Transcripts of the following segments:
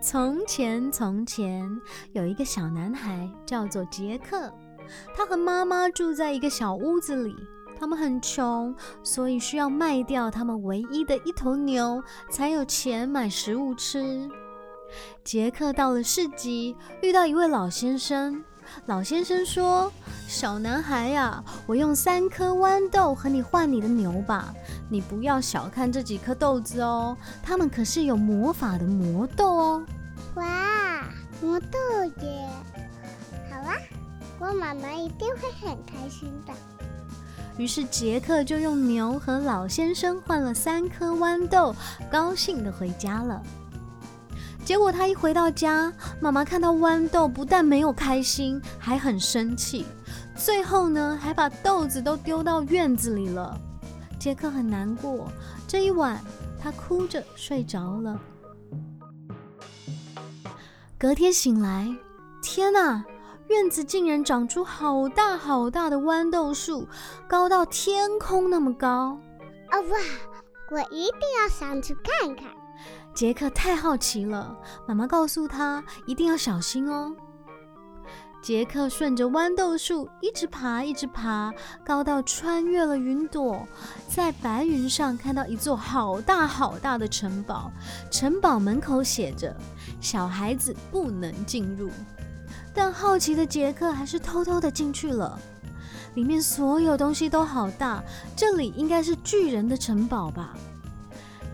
从前，从前有一个小男孩，叫做杰克。他和妈妈住在一个小屋子里。他们很穷，所以需要卖掉他们唯一的一头牛，才有钱买食物吃。杰克到了市集，遇到一位老先生。老先生说：“小男孩呀，我用三颗豌豆和你换你的牛吧。你不要小看这几颗豆子哦，它们可是有魔法的魔豆哦。”哇，魔豆耶！好啊，我妈妈一定会很开心的。于是杰克就用牛和老先生换了三颗豌豆，高兴的回家了。结果他一回到家，妈妈看到豌豆，不但没有开心，还很生气。最后呢，还把豆子都丢到院子里了。杰克很难过，这一晚他哭着睡着了。隔天醒来，天哪！院子竟然长出好大好大的豌豆树，高到天空那么高！啊哇！我一定要上去看看。杰克太好奇了，妈妈告诉他一定要小心哦。杰克顺着豌豆树一直爬，一直爬，高到穿越了云朵，在白云上看到一座好大好大的城堡，城堡门口写着“小孩子不能进入”。但好奇的杰克还是偷偷的进去了。里面所有东西都好大，这里应该是巨人的城堡吧？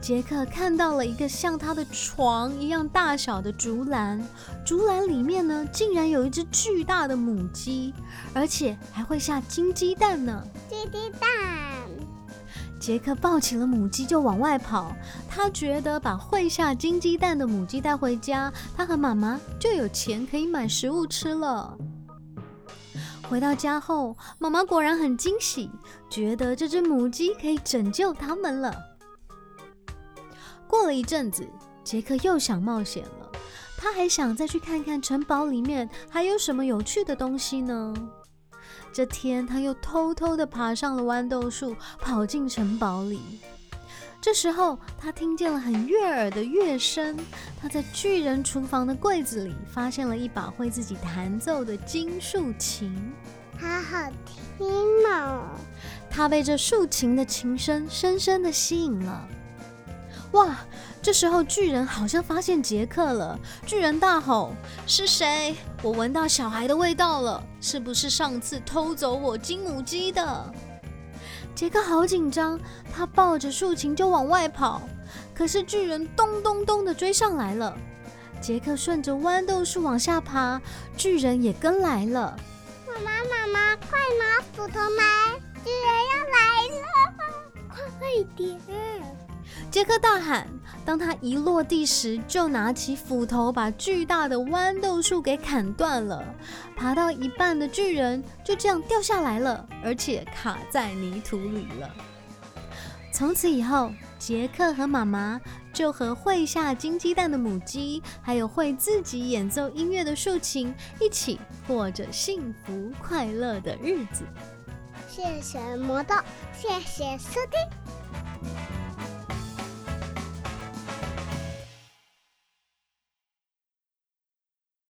杰克看到了一个像他的床一样大小的竹篮，竹篮里面呢，竟然有一只巨大的母鸡，而且还会下金鸡蛋呢。金鸡蛋。杰克抱起了母鸡就往外跑，他觉得把会下金鸡蛋的母鸡带回家，他和妈妈就有钱可以买食物吃了。回到家后，妈妈果然很惊喜，觉得这只母鸡可以拯救他们了。过了一阵子，杰克又想冒险了，他还想再去看看城堡里面还有什么有趣的东西呢。这天，他又偷偷地爬上了豌豆树，跑进城堡里。这时候，他听见了很悦耳的乐声。他在巨人厨房的柜子里发现了一把会自己弹奏的金竖琴，好好听哦！他被这竖琴的琴声深深地吸引了。哇！这时候巨人好像发现杰克了，巨人大吼：“是谁？我闻到小孩的味道了，是不是上次偷走我金母鸡的？”杰克好紧张，他抱着竖琴就往外跑，可是巨人咚咚咚的追上来了。杰克顺着豌豆树往下爬，巨人也跟来了。妈妈，妈妈，快拿斧头来！巨人要来了，快点！杰克大喊。当他一落地时，就拿起斧头把巨大的豌豆树给砍断了。爬到一半的巨人就这样掉下来了，而且卡在泥土里了。从此以后，杰克和妈妈就和会下金鸡蛋的母鸡，还有会自己演奏音乐的竖琴，一起过着幸福快乐的日子。谢谢魔豆，谢谢收听。